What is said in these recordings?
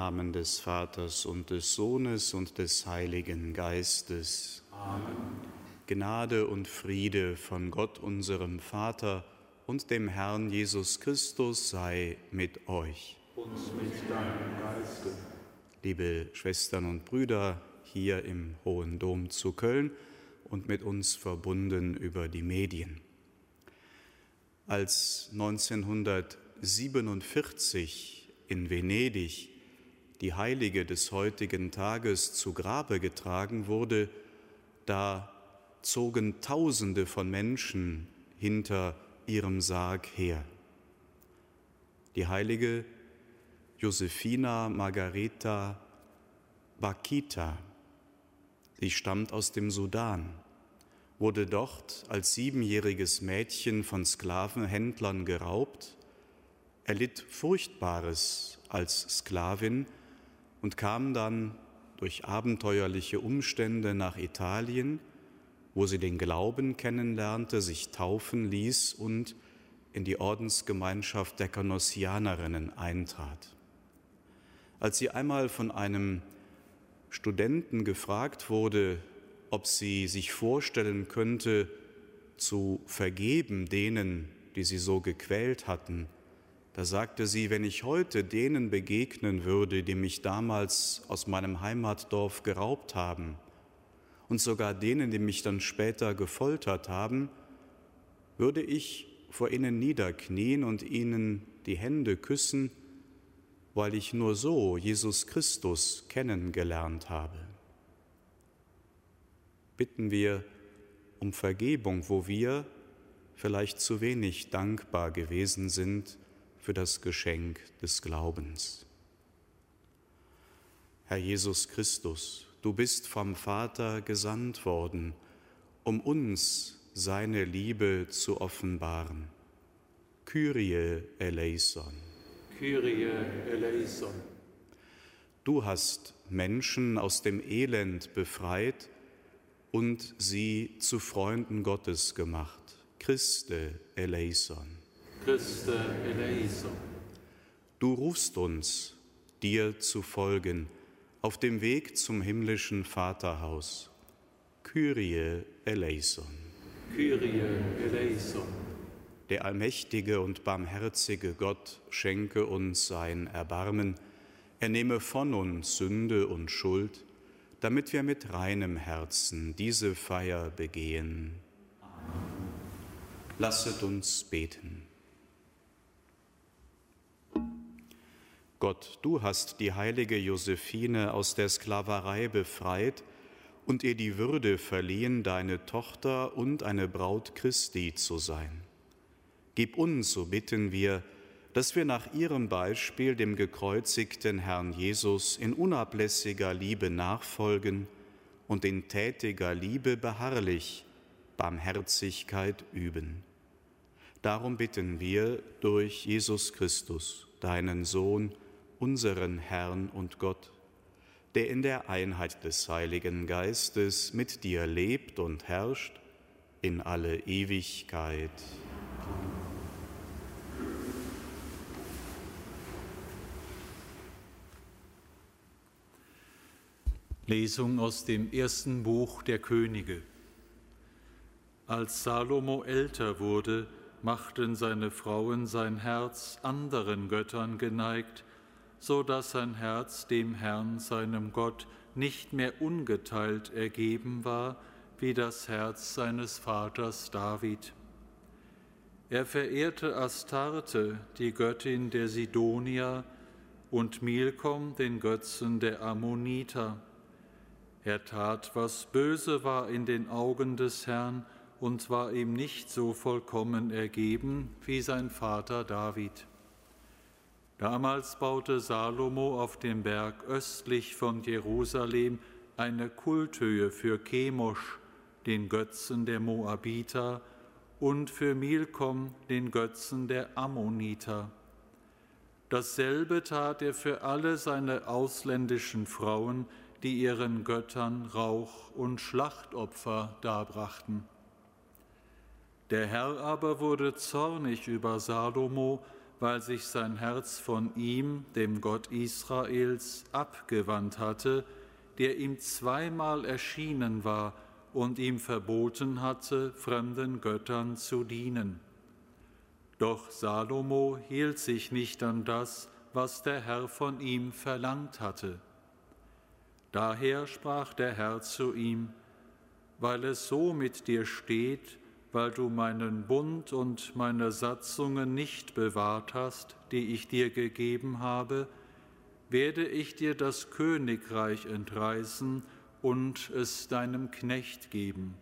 Namen des Vaters und des Sohnes und des Heiligen Geistes. Amen. Gnade und Friede von Gott, unserem Vater und dem Herrn Jesus Christus sei mit euch. Und mit deinem Geiste. Liebe Schwestern und Brüder hier im Hohen Dom zu Köln und mit uns verbunden über die Medien. Als 1947 in Venedig die Heilige des heutigen Tages zu Grabe getragen wurde, da zogen Tausende von Menschen hinter ihrem Sarg her. Die heilige Josefina Margareta Bakita, sie stammt aus dem Sudan, wurde dort als siebenjähriges Mädchen von Sklavenhändlern geraubt, erlitt Furchtbares als Sklavin, und kam dann durch abenteuerliche Umstände nach Italien, wo sie den Glauben kennenlernte, sich taufen ließ und in die Ordensgemeinschaft der Canossianerinnen eintrat. Als sie einmal von einem Studenten gefragt wurde, ob sie sich vorstellen könnte, zu vergeben denen, die sie so gequält hatten, da sagte sie, wenn ich heute denen begegnen würde, die mich damals aus meinem Heimatdorf geraubt haben und sogar denen, die mich dann später gefoltert haben, würde ich vor ihnen niederknien und ihnen die Hände küssen, weil ich nur so Jesus Christus kennengelernt habe. Bitten wir um Vergebung, wo wir vielleicht zu wenig dankbar gewesen sind für das Geschenk des Glaubens. Herr Jesus Christus, du bist vom Vater gesandt worden, um uns seine Liebe zu offenbaren. Kyrie eleison. Kyrie eleison. Du hast Menschen aus dem Elend befreit und sie zu Freunden Gottes gemacht. Christe eleison. Christe eleison. Du rufst uns, dir zu folgen, auf dem Weg zum himmlischen Vaterhaus. Kyrie eleison. Kyrie eleison. Der allmächtige und barmherzige Gott schenke uns sein Erbarmen. Er nehme von uns Sünde und Schuld, damit wir mit reinem Herzen diese Feier begehen. Lasset uns beten. Gott, du hast die heilige Josephine aus der Sklaverei befreit und ihr die Würde verliehen, deine Tochter und eine Braut Christi zu sein. Gib uns, so bitten wir, dass wir nach ihrem Beispiel dem gekreuzigten Herrn Jesus in unablässiger Liebe nachfolgen und in tätiger Liebe beharrlich Barmherzigkeit üben. Darum bitten wir durch Jesus Christus, deinen Sohn, unseren Herrn und Gott, der in der Einheit des Heiligen Geistes mit dir lebt und herrscht in alle Ewigkeit. Lesung aus dem ersten Buch der Könige. Als Salomo älter wurde, machten seine Frauen sein Herz anderen Göttern geneigt, so dass sein Herz dem Herrn, seinem Gott, nicht mehr ungeteilt ergeben war, wie das Herz seines Vaters David. Er verehrte Astarte, die Göttin der Sidonier, und Milkom, den Götzen der Ammoniter. Er tat, was böse war in den Augen des Herrn und war ihm nicht so vollkommen ergeben wie sein Vater David. Damals baute Salomo auf dem Berg östlich von Jerusalem eine Kulthöhe für Chemosh, den Götzen der Moabiter, und für Milkom, den Götzen der Ammoniter. Dasselbe tat er für alle seine ausländischen Frauen, die ihren Göttern Rauch und Schlachtopfer darbrachten. Der Herr aber wurde zornig über Salomo, weil sich sein Herz von ihm, dem Gott Israels, abgewandt hatte, der ihm zweimal erschienen war und ihm verboten hatte, fremden Göttern zu dienen. Doch Salomo hielt sich nicht an das, was der Herr von ihm verlangt hatte. Daher sprach der Herr zu ihm, weil es so mit dir steht, weil du meinen Bund und meine Satzungen nicht bewahrt hast, die ich dir gegeben habe, werde ich dir das Königreich entreißen und es deinem Knecht geben.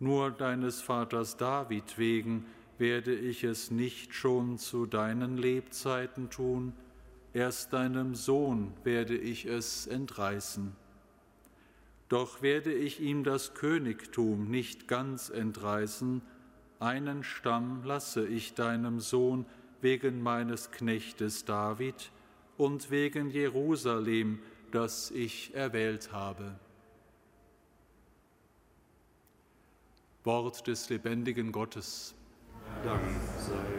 Nur deines Vaters David wegen werde ich es nicht schon zu deinen Lebzeiten tun, erst deinem Sohn werde ich es entreißen. Doch werde ich ihm das Königtum nicht ganz entreißen, einen Stamm lasse ich deinem Sohn wegen meines Knechtes David und wegen Jerusalem, das ich erwählt habe. Wort des lebendigen Gottes. Dank sei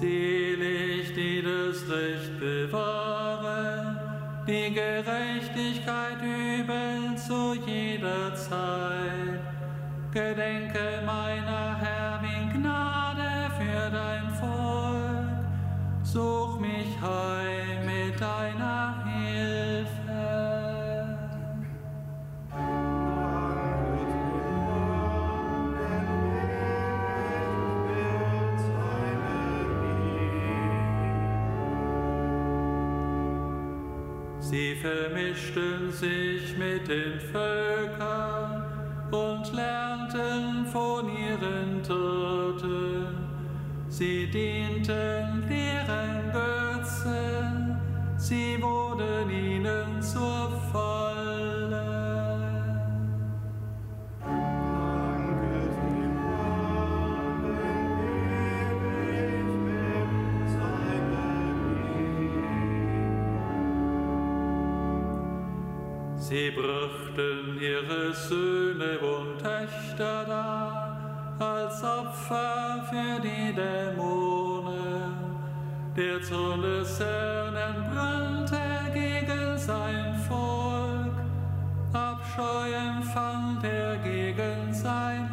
Sie Dämonen. Der Zorn des Herrn entbrannte gegen sein Volk, Abscheu empfand er gegen sein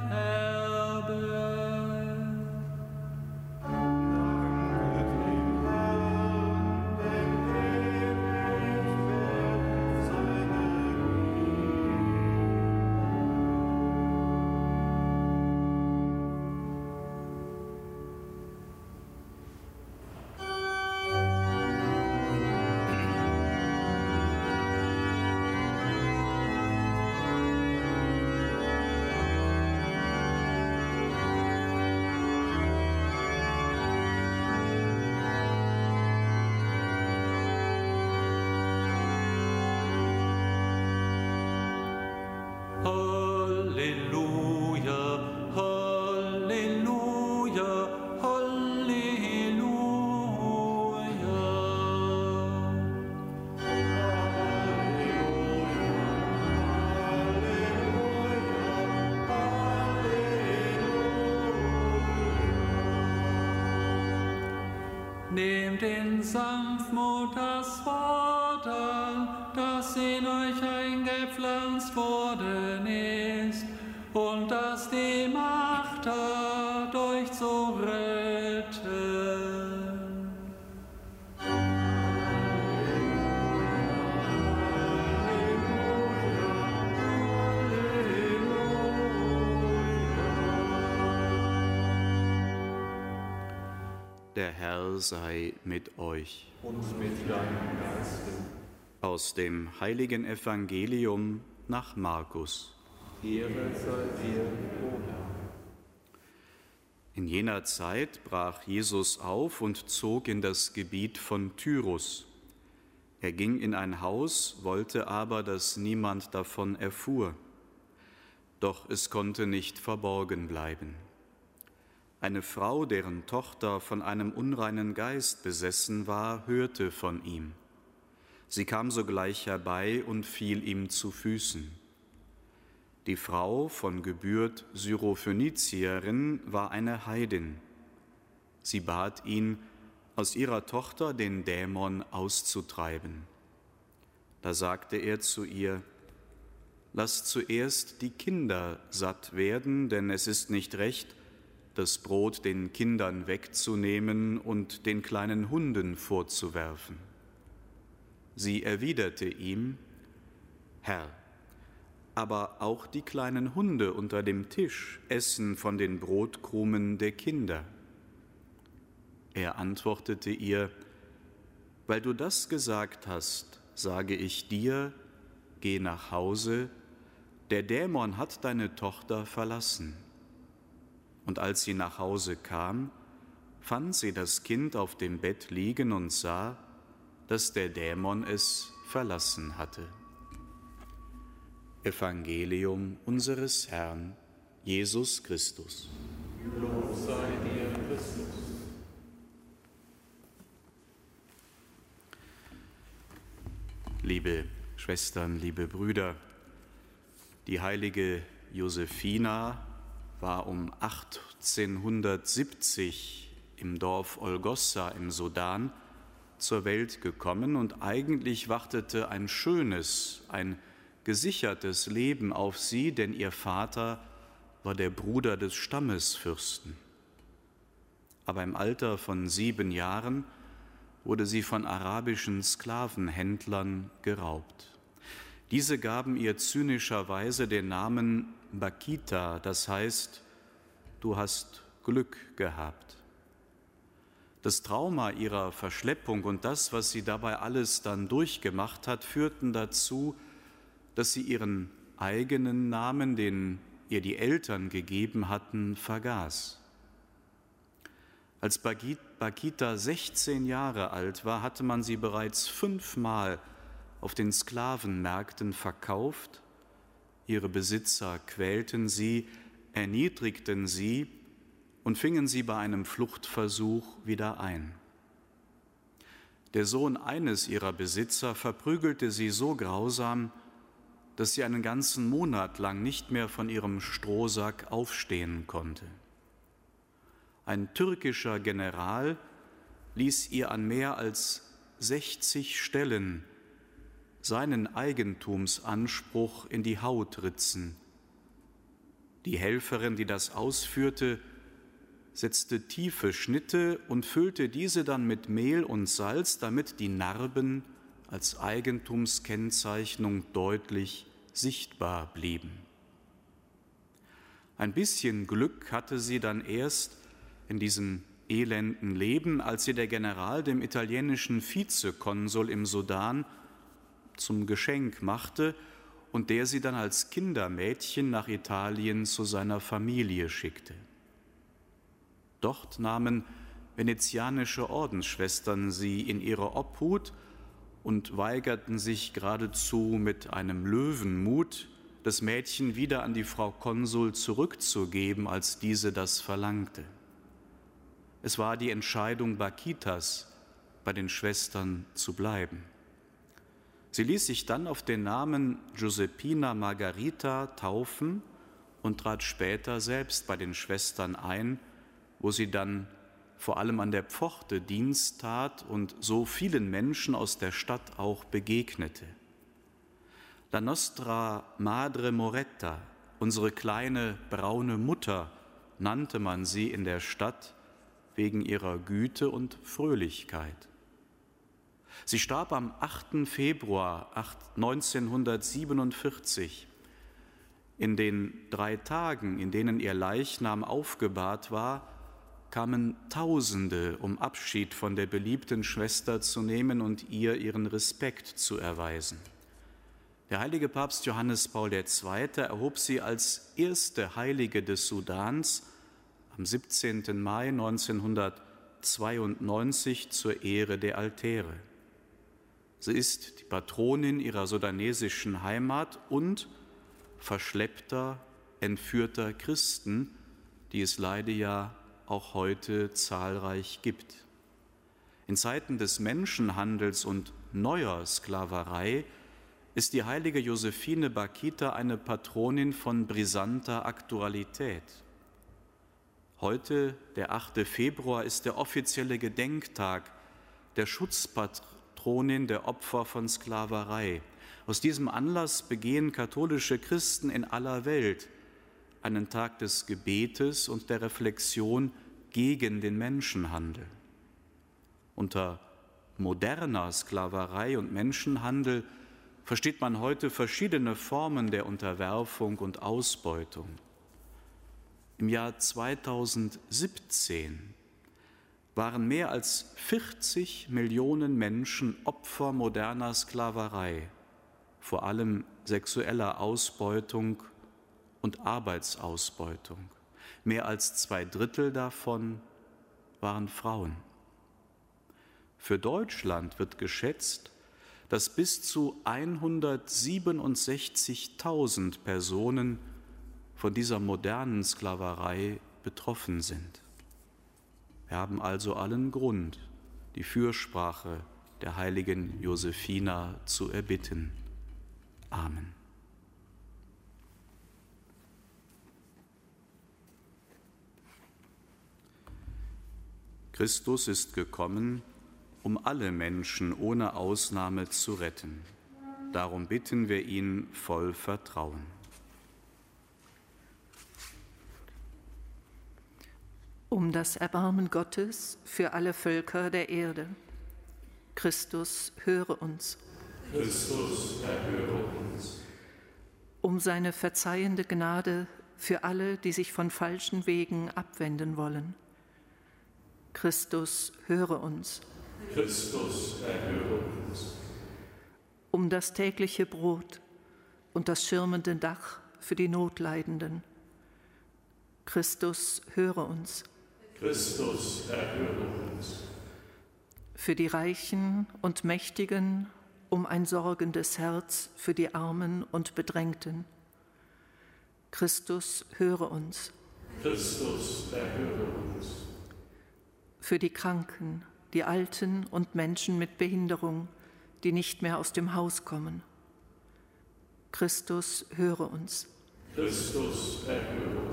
Nehmt in Sanftmut das Wort an, das in euch eingepflanzt worden ist und das die Macht hat, Herr sei mit euch. Und mit deinem Geiste. Aus dem heiligen Evangelium nach Markus. Ehre sei dir, o Herr. In jener Zeit brach Jesus auf und zog in das Gebiet von Tyrus. Er ging in ein Haus, wollte aber, dass niemand davon erfuhr. Doch es konnte nicht verborgen bleiben. Eine Frau, deren Tochter von einem unreinen Geist besessen war, hörte von ihm. Sie kam sogleich herbei und fiel ihm zu Füßen. Die Frau von Gebürt Syrophönizierin war eine Heidin. Sie bat ihn, aus ihrer Tochter den Dämon auszutreiben. Da sagte er zu ihr, Lass zuerst die Kinder satt werden, denn es ist nicht recht, das Brot den Kindern wegzunehmen und den kleinen Hunden vorzuwerfen. Sie erwiderte ihm, Herr, aber auch die kleinen Hunde unter dem Tisch essen von den Brotkrumen der Kinder. Er antwortete ihr, weil du das gesagt hast, sage ich dir, geh nach Hause, der Dämon hat deine Tochter verlassen. Und als sie nach Hause kam, fand sie das Kind auf dem Bett liegen und sah, dass der Dämon es verlassen hatte. Evangelium unseres Herrn Jesus Christus. Lob sei dir, Christus. Liebe Schwestern, liebe Brüder, die heilige Josephina war um 1870 im Dorf Olgossa im Sudan zur Welt gekommen und eigentlich wartete ein schönes, ein gesichertes Leben auf sie, denn ihr Vater war der Bruder des Stammesfürsten. Aber im Alter von sieben Jahren wurde sie von arabischen Sklavenhändlern geraubt. Diese gaben ihr zynischerweise den Namen Bakita, das heißt, du hast Glück gehabt. Das Trauma ihrer Verschleppung und das, was sie dabei alles dann durchgemacht hat, führten dazu, dass sie ihren eigenen Namen, den ihr die Eltern gegeben hatten, vergaß. Als Bakita 16 Jahre alt war, hatte man sie bereits fünfmal auf den Sklavenmärkten verkauft. Ihre Besitzer quälten sie, erniedrigten sie und fingen sie bei einem Fluchtversuch wieder ein. Der Sohn eines ihrer Besitzer verprügelte sie so grausam, dass sie einen ganzen Monat lang nicht mehr von ihrem Strohsack aufstehen konnte. Ein türkischer General ließ ihr an mehr als 60 Stellen seinen Eigentumsanspruch in die Haut ritzen. Die Helferin, die das ausführte, setzte tiefe Schnitte und füllte diese dann mit Mehl und Salz, damit die Narben als Eigentumskennzeichnung deutlich sichtbar blieben. Ein bisschen Glück hatte sie dann erst in diesem elenden Leben, als sie der General dem italienischen Vizekonsul im Sudan zum Geschenk machte und der sie dann als Kindermädchen nach Italien zu seiner Familie schickte. Dort nahmen venezianische Ordensschwestern sie in ihre Obhut und weigerten sich geradezu mit einem Löwenmut, das Mädchen wieder an die Frau Konsul zurückzugeben, als diese das verlangte. Es war die Entscheidung Bakitas, bei den Schwestern zu bleiben. Sie ließ sich dann auf den Namen Giuseppina Margarita taufen und trat später selbst bei den Schwestern ein, wo sie dann vor allem an der Pforte Dienst tat und so vielen Menschen aus der Stadt auch begegnete. La Nostra Madre Moretta, unsere kleine braune Mutter, nannte man sie in der Stadt wegen ihrer Güte und Fröhlichkeit. Sie starb am 8. Februar 1947. In den drei Tagen, in denen ihr Leichnam aufgebahrt war, kamen Tausende, um Abschied von der beliebten Schwester zu nehmen und ihr ihren Respekt zu erweisen. Der heilige Papst Johannes Paul II. erhob sie als erste Heilige des Sudans am 17. Mai 1992 zur Ehre der Altäre. Sie ist die Patronin ihrer sudanesischen Heimat und verschleppter, entführter Christen, die es leider ja auch heute zahlreich gibt. In Zeiten des Menschenhandels und neuer Sklaverei ist die heilige Josephine Bakita eine Patronin von brisanter Aktualität. Heute, der 8. Februar, ist der offizielle Gedenktag der Schutzpatronin der Opfer von Sklaverei. Aus diesem Anlass begehen katholische Christen in aller Welt einen Tag des Gebetes und der Reflexion gegen den Menschenhandel. Unter moderner Sklaverei und Menschenhandel versteht man heute verschiedene Formen der Unterwerfung und Ausbeutung. Im Jahr 2017 waren mehr als 40 Millionen Menschen Opfer moderner Sklaverei, vor allem sexueller Ausbeutung und Arbeitsausbeutung. Mehr als zwei Drittel davon waren Frauen. Für Deutschland wird geschätzt, dass bis zu 167.000 Personen von dieser modernen Sklaverei betroffen sind. Wir haben also allen Grund, die Fürsprache der heiligen Josephina zu erbitten. Amen. Christus ist gekommen, um alle Menschen ohne Ausnahme zu retten. Darum bitten wir ihn voll Vertrauen. Um das Erbarmen Gottes für alle Völker der Erde. Christus, höre uns. Christus, erhöre uns. Um seine verzeihende Gnade für alle, die sich von falschen Wegen abwenden wollen Christus, höre uns. Christus, erhöre uns. Um das tägliche Brot und das schirmende Dach für die Notleidenden. Christus, höre uns. Christus, erhöre uns. Für die Reichen und Mächtigen, um ein sorgendes Herz für die Armen und Bedrängten. Christus, höre uns. Christus, erhöre uns für die Kranken, die Alten und Menschen mit Behinderung, die nicht mehr aus dem Haus kommen. Christus, höre uns. Christus, erhöre uns.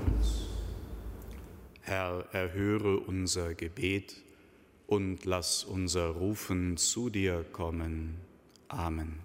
Herr, erhöre unser Gebet und lass unser Rufen zu dir kommen. Amen.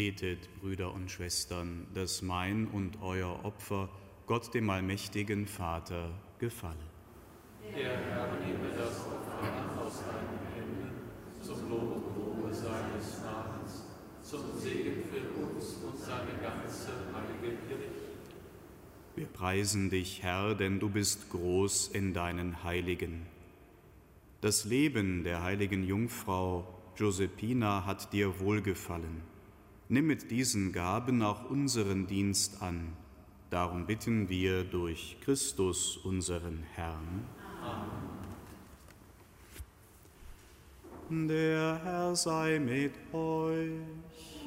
Betet, Brüder und Schwestern, dass mein und euer Opfer Gott dem allmächtigen Vater gefalle. Der Herr nehme das Opfer an aus deinen Händen, zum Lob und Ruhe seines Namens, zum Segen für uns und seine ganze heilige Kirche. Wir preisen dich, Herr, denn du bist groß in deinen Heiligen. Das Leben der heiligen Jungfrau Josephina hat dir wohlgefallen. Nimm mit diesen Gaben auch unseren Dienst an. Darum bitten wir durch Christus, unseren Herrn. Amen. Der Herr sei mit euch.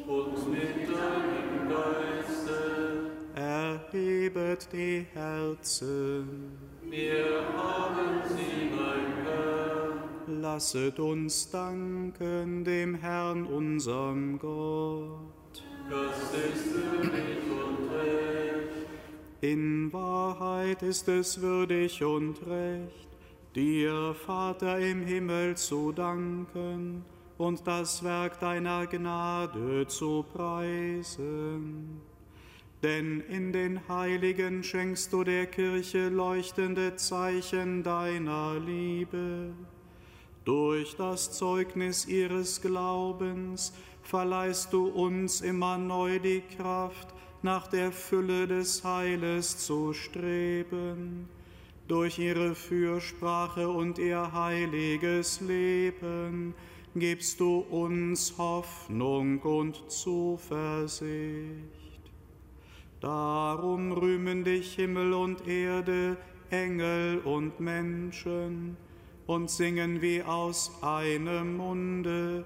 Und mit deinem Geiste. Erhebet die Herzen. Wir haben sie, mein Herr. Lasset uns danken dem Herrn, unserem Gott. In Wahrheit ist es würdig und recht, dir, Vater im Himmel, zu danken und das Werk deiner Gnade zu preisen. Denn in den Heiligen schenkst du der Kirche leuchtende Zeichen deiner Liebe. Durch das Zeugnis ihres Glaubens verleihst du uns immer neu die Kraft, nach der Fülle des Heiles zu streben. Durch ihre Fürsprache und ihr heiliges Leben gibst du uns Hoffnung und Zuversicht. Darum rühmen dich Himmel und Erde, Engel und Menschen und singen wie aus einem Munde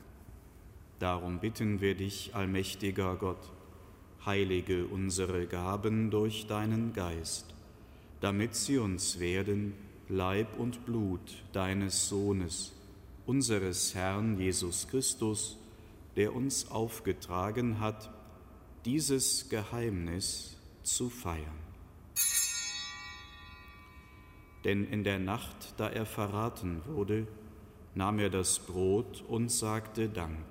Darum bitten wir dich, allmächtiger Gott, heilige unsere Gaben durch deinen Geist, damit sie uns werden Leib und Blut deines Sohnes, unseres Herrn Jesus Christus, der uns aufgetragen hat, dieses Geheimnis zu feiern. Denn in der Nacht, da er verraten wurde, nahm er das Brot und sagte Dank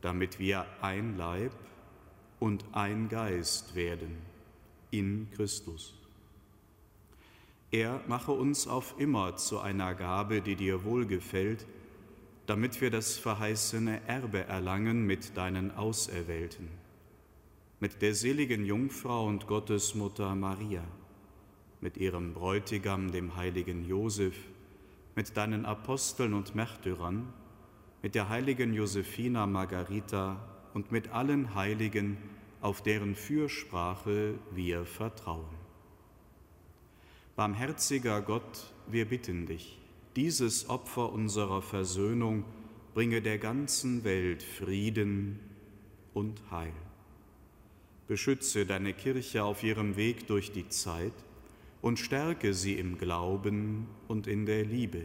damit wir ein Leib und ein Geist werden in Christus. Er mache uns auf immer zu einer Gabe, die dir wohlgefällt, damit wir das verheißene Erbe erlangen mit deinen Auserwählten, mit der seligen Jungfrau und Gottesmutter Maria, mit ihrem Bräutigam, dem heiligen Josef, mit deinen Aposteln und Märtyrern, mit der heiligen Josephina Margarita und mit allen Heiligen, auf deren Fürsprache wir vertrauen. Barmherziger Gott, wir bitten dich, dieses Opfer unserer Versöhnung bringe der ganzen Welt Frieden und Heil. Beschütze deine Kirche auf ihrem Weg durch die Zeit und stärke sie im Glauben und in der Liebe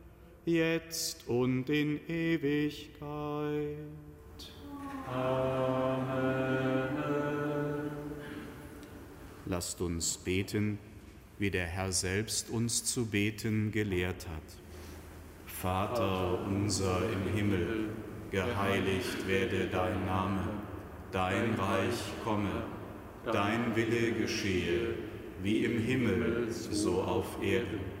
jetzt und in Ewigkeit. Amen. Lasst uns beten, wie der Herr selbst uns zu beten gelehrt hat. Vater unser im Himmel, geheiligt werde dein Name, dein Reich komme, dein Wille geschehe, wie im Himmel, so auf Erden.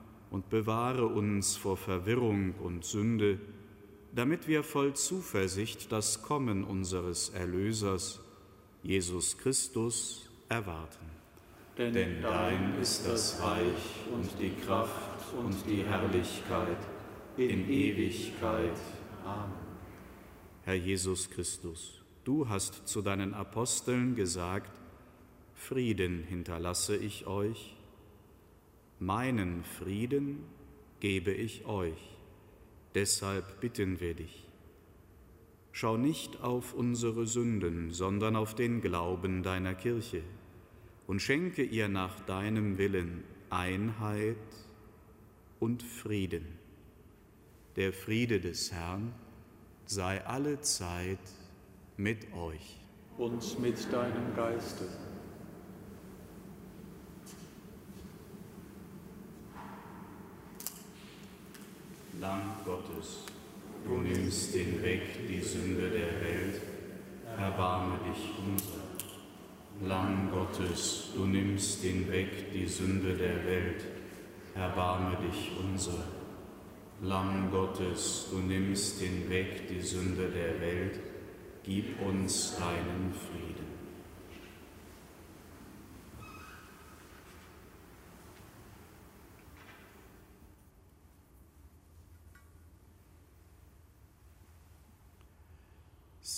und bewahre uns vor Verwirrung und Sünde, damit wir voll Zuversicht das Kommen unseres Erlösers, Jesus Christus, erwarten. Denn, Denn dein ist das Reich und die Kraft und die Herrlichkeit in Ewigkeit. Amen. Herr Jesus Christus, du hast zu deinen Aposteln gesagt, Frieden hinterlasse ich euch, meinen Frieden gebe ich euch. Deshalb bitten wir dich. Schau nicht auf unsere Sünden, sondern auf den Glauben deiner Kirche und schenke ihr nach deinem Willen Einheit und Frieden. Der Friede des Herrn sei alle Zeit mit euch. Und mit deinem Geiste. Lamm Gottes, du nimmst hinweg die Sünde der Welt, erbarme dich unser. Lamm Gottes, du nimmst hinweg die Sünde der Welt, erbarme dich unser. Lamm Gottes, du nimmst hinweg die Sünde der Welt, gib uns deinen Frieden.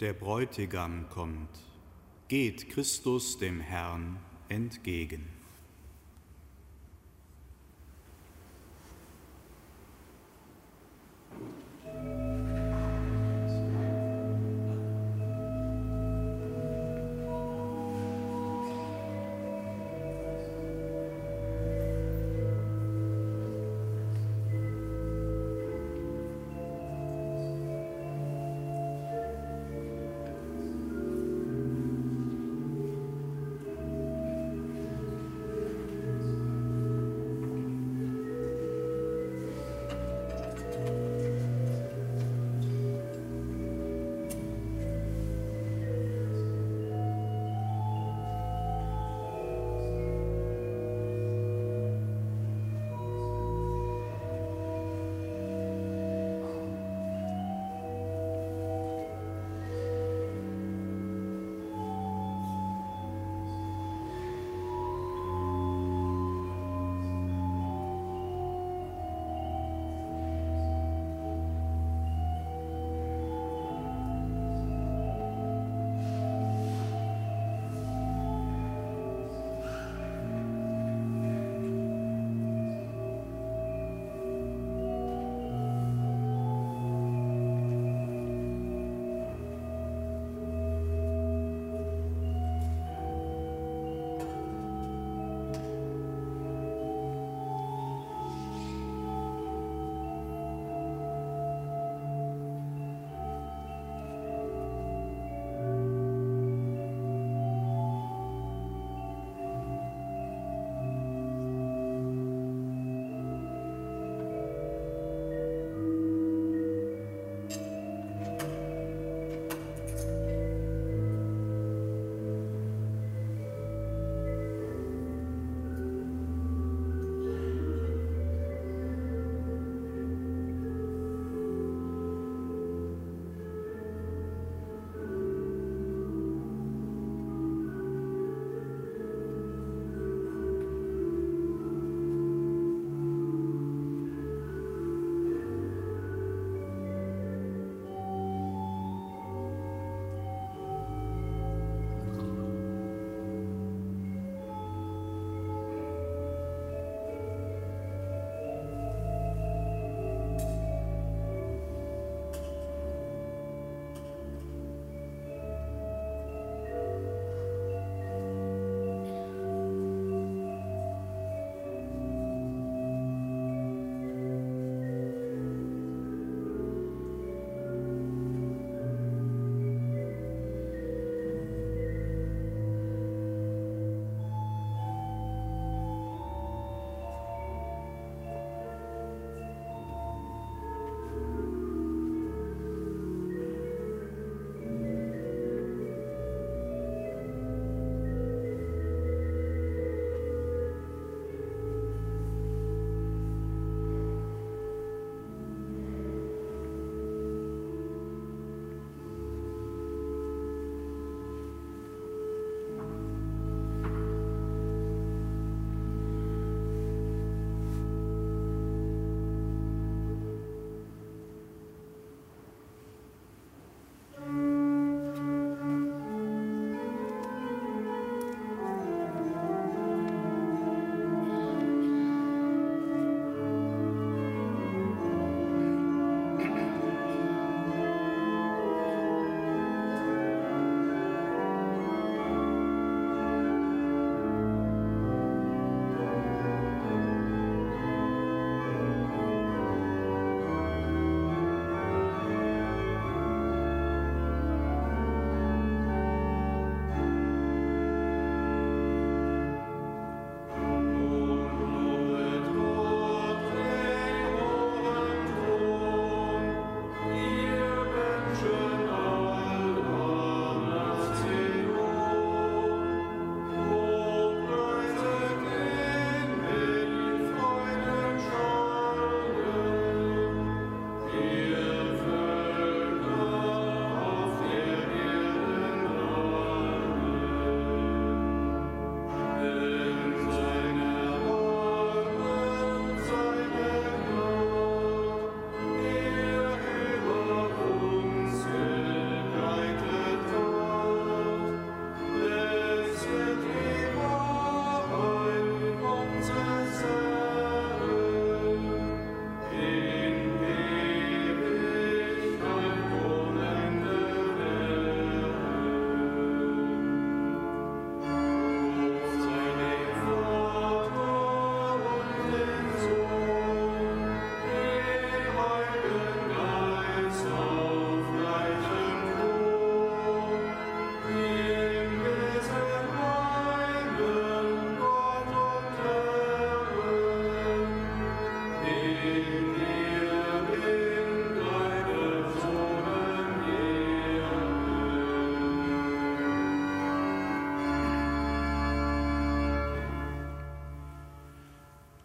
Der Bräutigam kommt, geht Christus dem Herrn entgegen.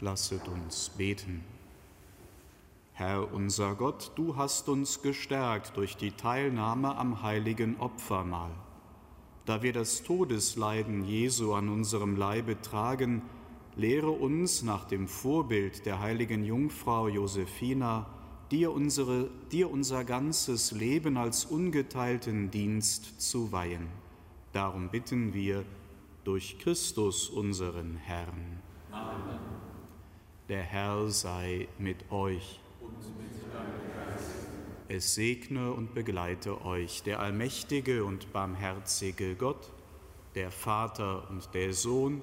Lasset uns beten. Herr unser Gott, du hast uns gestärkt durch die Teilnahme am heiligen Opfermahl. Da wir das Todesleiden Jesu an unserem Leibe tragen, lehre uns nach dem Vorbild der heiligen Jungfrau Josephina, dir, unsere, dir unser ganzes Leben als ungeteilten Dienst zu weihen. Darum bitten wir durch Christus unseren Herrn. Der Herr sei mit euch. Es segne und begleite euch der allmächtige und barmherzige Gott, der Vater und der Sohn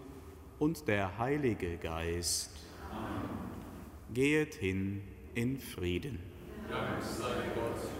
und der Heilige Geist. Amen. Gehet hin in Frieden. Dank sei Gott.